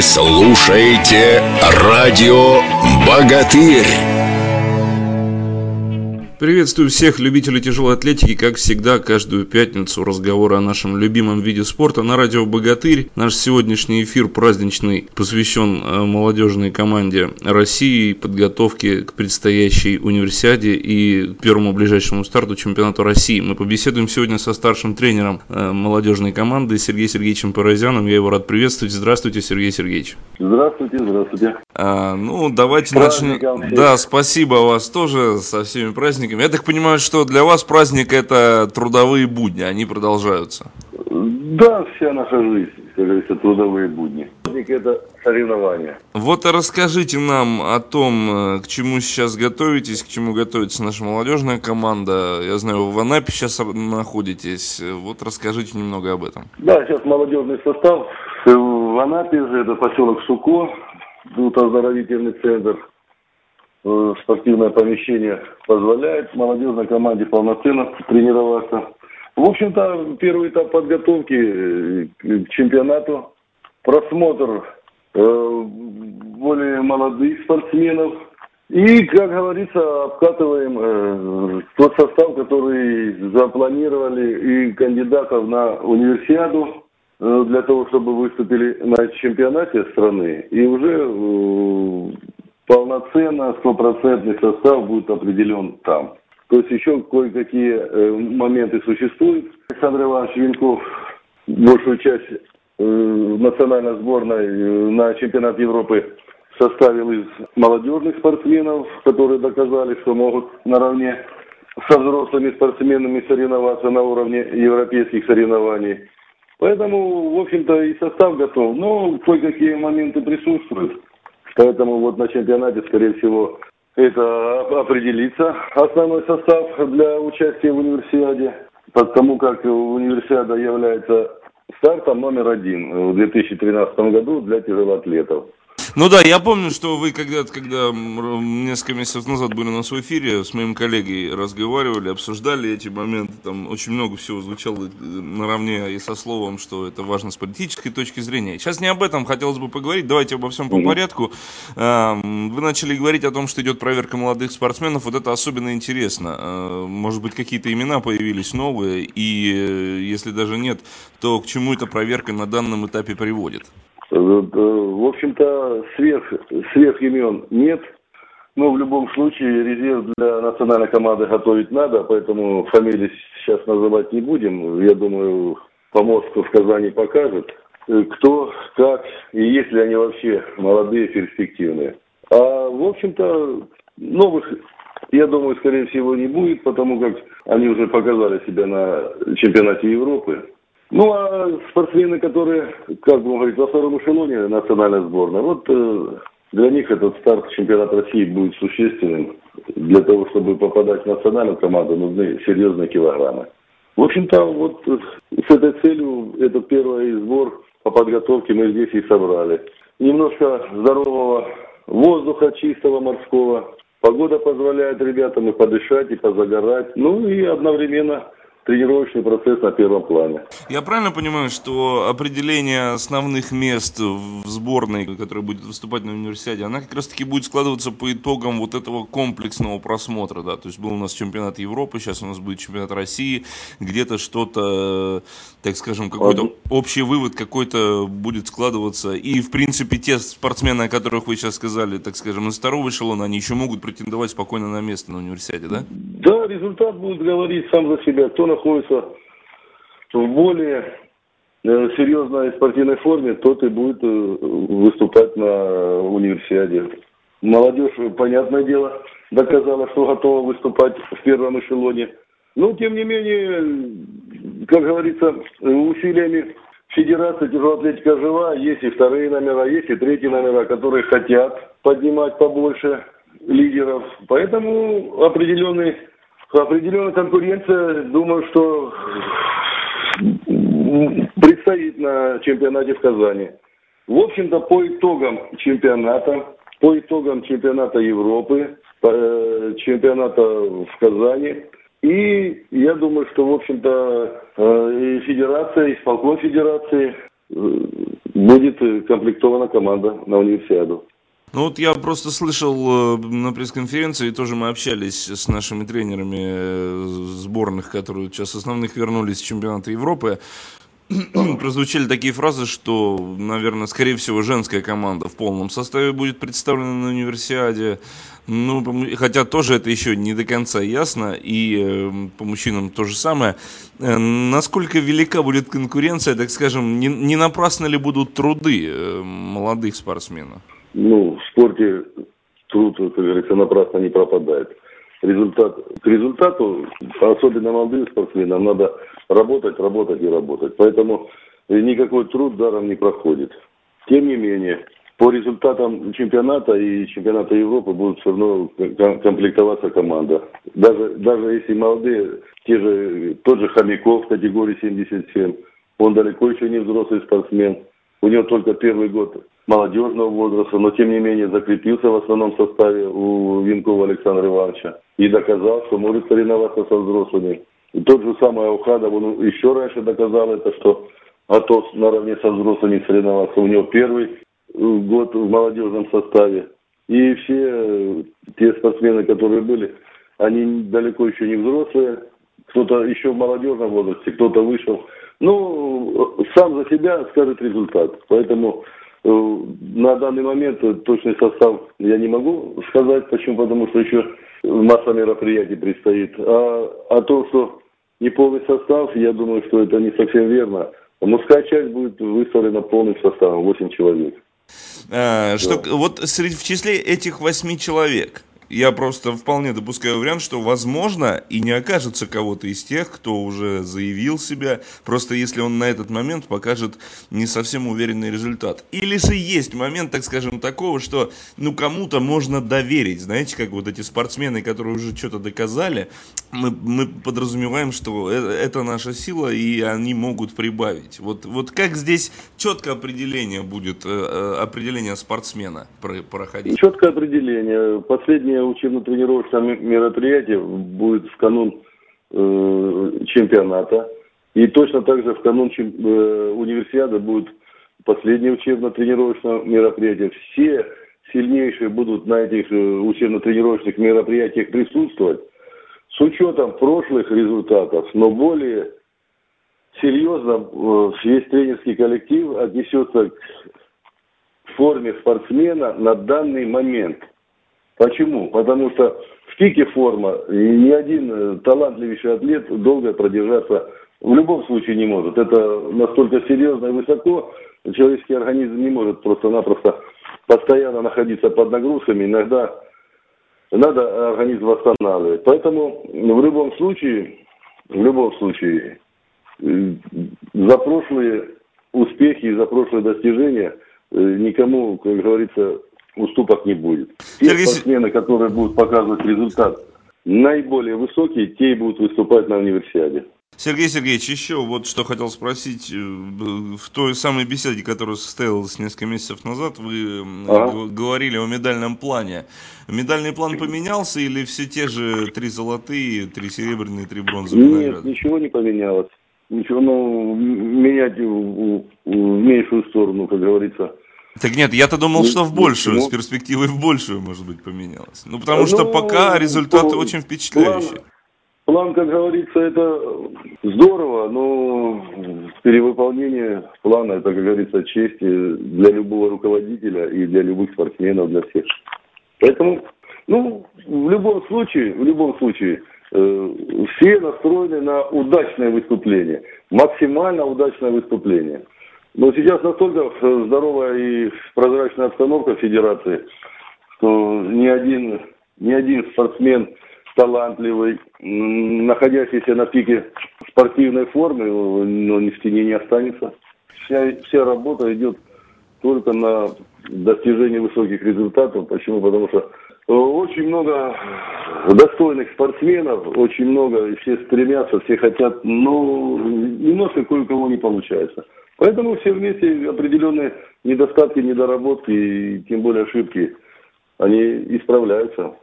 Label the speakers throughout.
Speaker 1: Слушаете радио «Богатырь».
Speaker 2: Приветствую всех любителей тяжелой атлетики, как всегда, каждую пятницу разговоры о нашем любимом виде спорта на радио «Богатырь». Наш сегодняшний эфир праздничный посвящен э, молодежной команде России, подготовке к предстоящей универсиаде и первому ближайшему старту чемпионату России. Мы побеседуем сегодня со старшим тренером э, молодежной команды Сергеем Сергеевичем Паразяном. Я его рад приветствовать. Здравствуйте, Сергей Сергеевич.
Speaker 3: Здравствуйте, здравствуйте.
Speaker 2: А, ну, давайте начнем. Да, спасибо вас тоже со всеми праздниками праздниками. Я так понимаю, что для вас праздник это трудовые будни, они продолжаются.
Speaker 3: Да, вся наша жизнь, как говорится, трудовые будни. Праздник это соревнования.
Speaker 2: Вот расскажите нам о том, э, к чему сейчас готовитесь, к чему готовится наша молодежная команда. Я знаю, вы в Анапе сейчас находитесь. Вот расскажите немного об этом.
Speaker 3: Да, сейчас молодежный состав в Анапе, это поселок Суко, тут оздоровительный центр. Э, спортивное помещение позволяет молодежной команде полноценно тренироваться. В общем-то, первый этап подготовки э, к чемпионату, просмотр э, более молодых спортсменов. И, как говорится, обкатываем тот состав, который запланировали и кандидатов на универсиаду для того, чтобы выступили на чемпионате страны. И уже полноценно стопроцентный состав будет определен там. То есть еще кое-какие э, моменты существуют. Александр Иванович Винков большую часть э, национальной сборной э, на чемпионат Европы составил из молодежных спортсменов, которые доказали, что могут наравне со взрослыми спортсменами соревноваться на уровне европейских соревнований. Поэтому, в общем-то, и состав готов. Но кое-какие моменты присутствуют. Поэтому вот на чемпионате, скорее всего, это определится основной состав для участия в универсиаде, потому как универсиада является стартом номер один в 2013 году для тяжелоатлетов.
Speaker 2: Ну да, я помню, что вы когда-то, когда несколько месяцев назад были на своем эфире, с моим коллегой разговаривали, обсуждали эти моменты, там очень много всего звучало э, наравне и со словом, что это важно с политической точки зрения. Сейчас не об этом хотелось бы поговорить, давайте обо всем по порядку. Вы начали говорить о том, что идет проверка молодых спортсменов, вот это особенно интересно. Э, может быть, какие-то имена появились новые, и э, если даже нет, то к чему эта проверка на данном этапе приводит?
Speaker 3: Общем-то, сверх, сверх имен нет. Но в любом случае резерв для национальной команды готовить надо, поэтому фамилии сейчас называть не будем. Я думаю, помощник в Казани покажет, э, кто, как и есть ли они вообще молодые, перспективные. А в общем-то, новых, я думаю, скорее всего, не будет, потому как они уже показали себя на чемпионате Европы. Ну, а спортсмены, которые, как бы говорить, во втором эшелоне национальной сборной, вот э, для них этот старт чемпионата России будет существенным. Для того, чтобы попадать в национальную команду, нужны серьезные килограммы. В общем-то, вот э, с этой целью этот первый сбор по подготовке мы здесь и собрали. Немножко здорового воздуха чистого морского. Погода позволяет ребятам и подышать, и позагорать. Ну и одновременно тренировочный процесс на первом плане.
Speaker 2: Я правильно понимаю, что определение основных мест в сборной, которая будет выступать на универсиаде, она как раз-таки будет складываться по итогам вот этого комплексного просмотра, да, то есть был у нас чемпионат Европы, сейчас у нас будет чемпионат России, где-то что-то, так скажем, какой-то общий вывод какой-то будет складываться, и, в принципе, те спортсмены, о которых вы сейчас сказали, так скажем, из второго эшелона, они еще могут претендовать спокойно на место на универсиаде, да?
Speaker 3: Да, результат будет говорить сам за себя. Кто находится в более э, серьезной спортивной форме, тот и будет э, выступать на универсиаде. Молодежь, понятное дело, доказала, что готова выступать в первом эшелоне. Но, тем не менее, как говорится, усилиями Федерации тяжелоатлетика жива, есть и вторые номера, есть и третьи номера, которые хотят поднимать побольше лидеров. Поэтому определенный определенная конкуренция, думаю, что предстоит на чемпионате в Казани. В общем-то, по итогам чемпионата, по итогам чемпионата Европы, э, чемпионата в Казани, и я думаю, что, в общем-то, э, и федерация, и исполком федерации будет комплектована команда на универсиаду.
Speaker 2: Ну вот я просто слышал на пресс-конференции, тоже мы общались с нашими тренерами сборных, которые сейчас основных вернулись с чемпионата Европы. прозвучали такие фразы, что, наверное, скорее всего, женская команда в полном составе будет представлена на универсиаде. Ну, хотя тоже это еще не до конца ясно, и э, по мужчинам то же самое. Э, насколько велика будет конкуренция, так скажем, не, не напрасно ли будут труды э, молодых спортсменов?
Speaker 3: Ну, спорте труд, как говорится, напрасно не пропадает. Результат, к результату, особенно молодым спортсменам, надо работать, работать и работать. Поэтому никакой труд даром не проходит. Тем не менее, по результатам чемпионата и чемпионата Европы будет все равно комплектоваться команда. Даже, даже если молодые, те же, тот же Хомяков в категории 77, он далеко еще не взрослый спортсмен. У него только первый год молодежного возраста, но тем не менее закрепился в основном составе у Винкова Александра Ивановича и доказал, что может соревноваться со взрослыми. И тот же самый Аухадов, он еще раньше доказал это, что Атос наравне со взрослыми соревновался. У него первый э, год в молодежном составе. И все э, те спортсмены, которые были, они далеко еще не взрослые. Кто-то еще в молодежном возрасте, кто-то вышел. Ну, сам за себя скажет результат. Поэтому э, на данный момент точный состав я не могу сказать. Почему? Потому что еще масса мероприятий предстоит. А, а то, что не полный состав, я думаю, что это не совсем верно. Мужская часть будет выставлена полным составом, 8 человек.
Speaker 2: А, что. Вот среди, в числе этих 8 человек, я просто вполне допускаю вариант, что возможно и не окажется кого-то из тех, кто уже заявил себя, просто если он на этот момент покажет не совсем уверенный результат. Или же есть момент, так скажем, такого, что ну кому-то можно доверить, знаете, как вот эти спортсмены, которые уже что-то доказали, мы, мы подразумеваем, что это, это наша сила и они могут прибавить. Вот, вот как здесь четкое определение будет, э, э, определение спортсмена проходить?
Speaker 3: Четкое определение. Последнее Последнее учебно-тренировочное мероприятие будет в канун э, чемпионата. И точно так же в канун чем, э, универсиады будет последнее учебно-тренировочное мероприятие. Все сильнейшие будут на этих э, учебно-тренировочных мероприятиях присутствовать с учетом прошлых результатов, но более серьезно э, весь тренерский коллектив отнесется к форме спортсмена на данный момент – Почему? Потому что в пике форма ни один э, талантливейший атлет долго продержаться в любом случае не может. Это настолько серьезно и высоко, человеческий организм не может просто-напросто постоянно находиться под нагрузками. Иногда надо организм восстанавливать. Поэтому в любом случае, в любом случае, э, за прошлые успехи и за прошлые достижения э, никому, как говорится, уступок не будет. Те Сергей... спортсмены, которые будут показывать результат наиболее высокий, те и будут выступать на универсиаде.
Speaker 2: Сергей Сергеевич, еще вот что хотел спросить. Э, в той самой беседе, которая состоялась несколько месяцев назад, вы ага. говорили о медальном плане. Медальный план поменялся или все те же три золотые, три серебряные, три бронзовые
Speaker 3: Нет, награды? ничего не поменялось. Ничего, ну, менять в, в меньшую сторону, как говорится,
Speaker 2: так нет, я-то думал, ну, что в большую, ну, с перспективой в большую, может быть, поменялось. Ну, потому ну, что пока результаты план, очень впечатляющие.
Speaker 3: План, как говорится, это здорово, но перевыполнение плана, это, как говорится, честь для любого руководителя и для любых спортсменов, для всех. Поэтому, ну, в любом случае, в любом случае, э, все настроены на удачное выступление, максимально удачное выступление. Но сейчас настолько здоровая и прозрачная обстановка Федерации, что ни один, ни один спортсмен талантливый, находящийся на пике спортивной формы, он в тени не останется. Вся, вся работа идет только на достижение высоких результатов. Почему? Потому что очень много достойных спортсменов, очень много, все стремятся, все хотят, но немножко кое-кого не получается. Поэтому все вместе определенные недостатки, недоработки и тем более ошибки, они исправляются.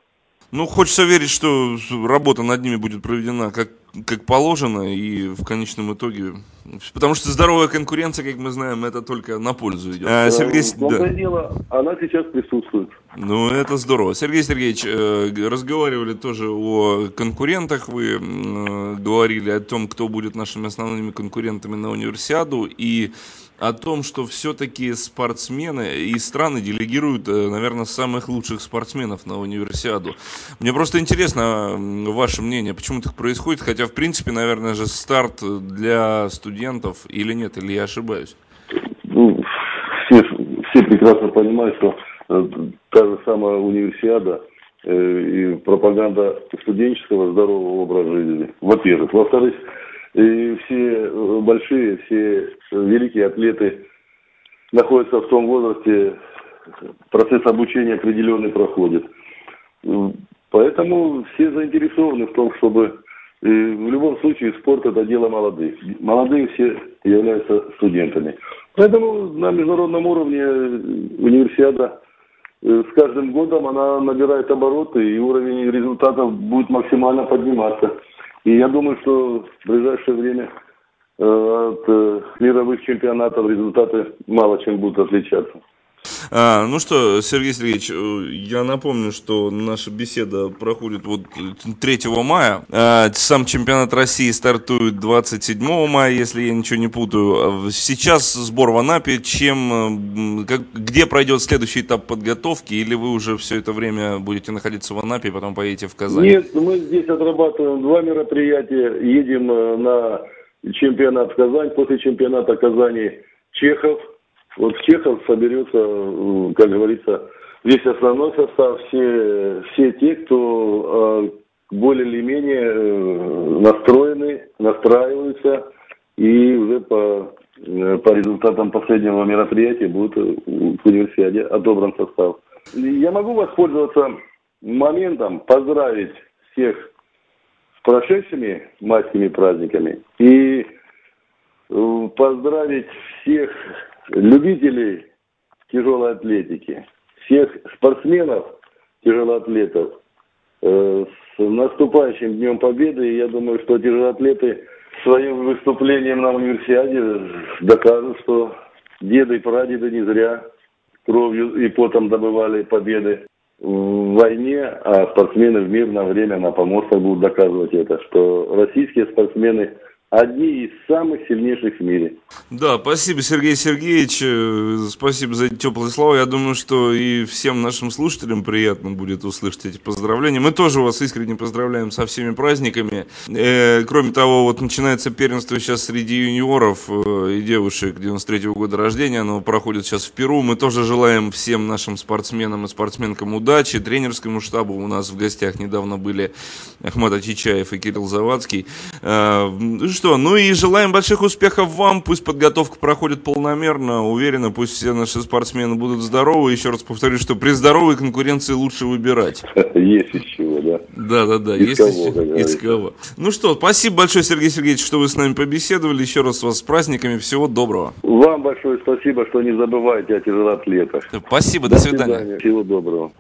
Speaker 2: Ну, хочется верить, что работа над ними будет проведена как как положено, и в конечном итоге... Потому что здоровая конкуренция, как мы знаем, это только на пользу идет.
Speaker 3: А, Сергей... В да. дело, она сейчас присутствует.
Speaker 2: Ну, это здорово. Сергей Сергеевич, э, разговаривали тоже о конкурентах, вы э, говорили о том, кто будет нашими основными конкурентами на универсиаду, и о том, что все-таки спортсмены и страны делегируют, э, наверное, самых лучших спортсменов на универсиаду. Мне просто интересно ваше мнение, почему так происходит, хотя, в принципе, наверное же, старт для студентов или нет, или я ошибаюсь?
Speaker 3: Ну, все, все прекрасно понимают, что э, та же самая универсиада э, и пропаганда студенческого здорового образа жизни, во-первых. Во-вторых, и все э, большие, все великие атлеты находятся в том возрасте, процесс обучения определенный проходит. Поэтому все заинтересованы в том, чтобы и в любом случае спорт это дело молодых. Молодые все являются студентами. Поэтому на международном уровне универсиада э, с каждым годом она набирает обороты и уровень результатов будет максимально подниматься. И я думаю, что в ближайшее время э, от э, мировых чемпионатов результаты мало чем будут отличаться.
Speaker 2: А, ну что, Сергей Сергеевич, э, я напомню, что наша беседа проходит вот 3 мая. А, сам чемпионат России стартует 27 мая, если я ничего не путаю. Сейчас сбор в Анапе. Чем, как, где пройдет следующий этап подготовки? Или вы уже все это время будете находиться в Анапе и потом поедете в Казань?
Speaker 3: Нет, мы здесь отрабатываем два мероприятия. Едем э, на чемпионат в Казань. После чемпионата Казани Чехов – вот Чехов соберется, как говорится, весь основной состав, все, все те, кто а, более или менее э, настроены, настраиваются, и уже по, э, по результатам последнего мероприятия будет э, в универсиаде отобран состав. Я могу воспользоваться моментом, поздравить всех с прошедшими майскими праздниками и поздравить всех любителей тяжелой атлетики, всех спортсменов, тяжелоатлетов э, с наступающим Днем Победы. И я думаю, что тяжелоатлеты своим выступлением на универсиаде докажут, что деды и прадеды не зря кровью и потом добывали победы в войне, а спортсмены в мирное время на помостах будут доказывать это, что российские спортсмены – одни из самых сильнейших в мире.
Speaker 2: Да, спасибо, Сергей Сергеевич. Э, спасибо за эти теплые слова. Я думаю, что и всем нашим слушателям приятно будет услышать эти поздравления. Мы тоже вас искренне поздравляем со всеми праздниками. Э, кроме того, вот начинается первенство сейчас среди юниоров э, и девушек 93-го года рождения. Оно проходит сейчас в Перу. Мы тоже желаем всем нашим спортсменам и спортсменкам удачи. Тренерскому штабу у нас в гостях недавно были Ахмат Ачичаев и Кирилл Завадский. Э, что, ну и желаем больших успехов вам. Пусть подготовка проходит полномерно, уверенно. Пусть все наши спортсмены будут здоровы. Еще раз повторю, что при здоровой конкуренции лучше выбирать.
Speaker 3: Есть из чего, да.
Speaker 2: Да, да, да. Из есть кого, из, из кого. Ну что, спасибо большое, Сергей Сергеевич, что вы с нами побеседовали. Еще раз вас с праздниками. Всего доброго.
Speaker 3: Вам большое спасибо, что не забывайте о тяжелоатлетах.
Speaker 2: Спасибо, до, до свидания.
Speaker 3: свидания. Всего доброго.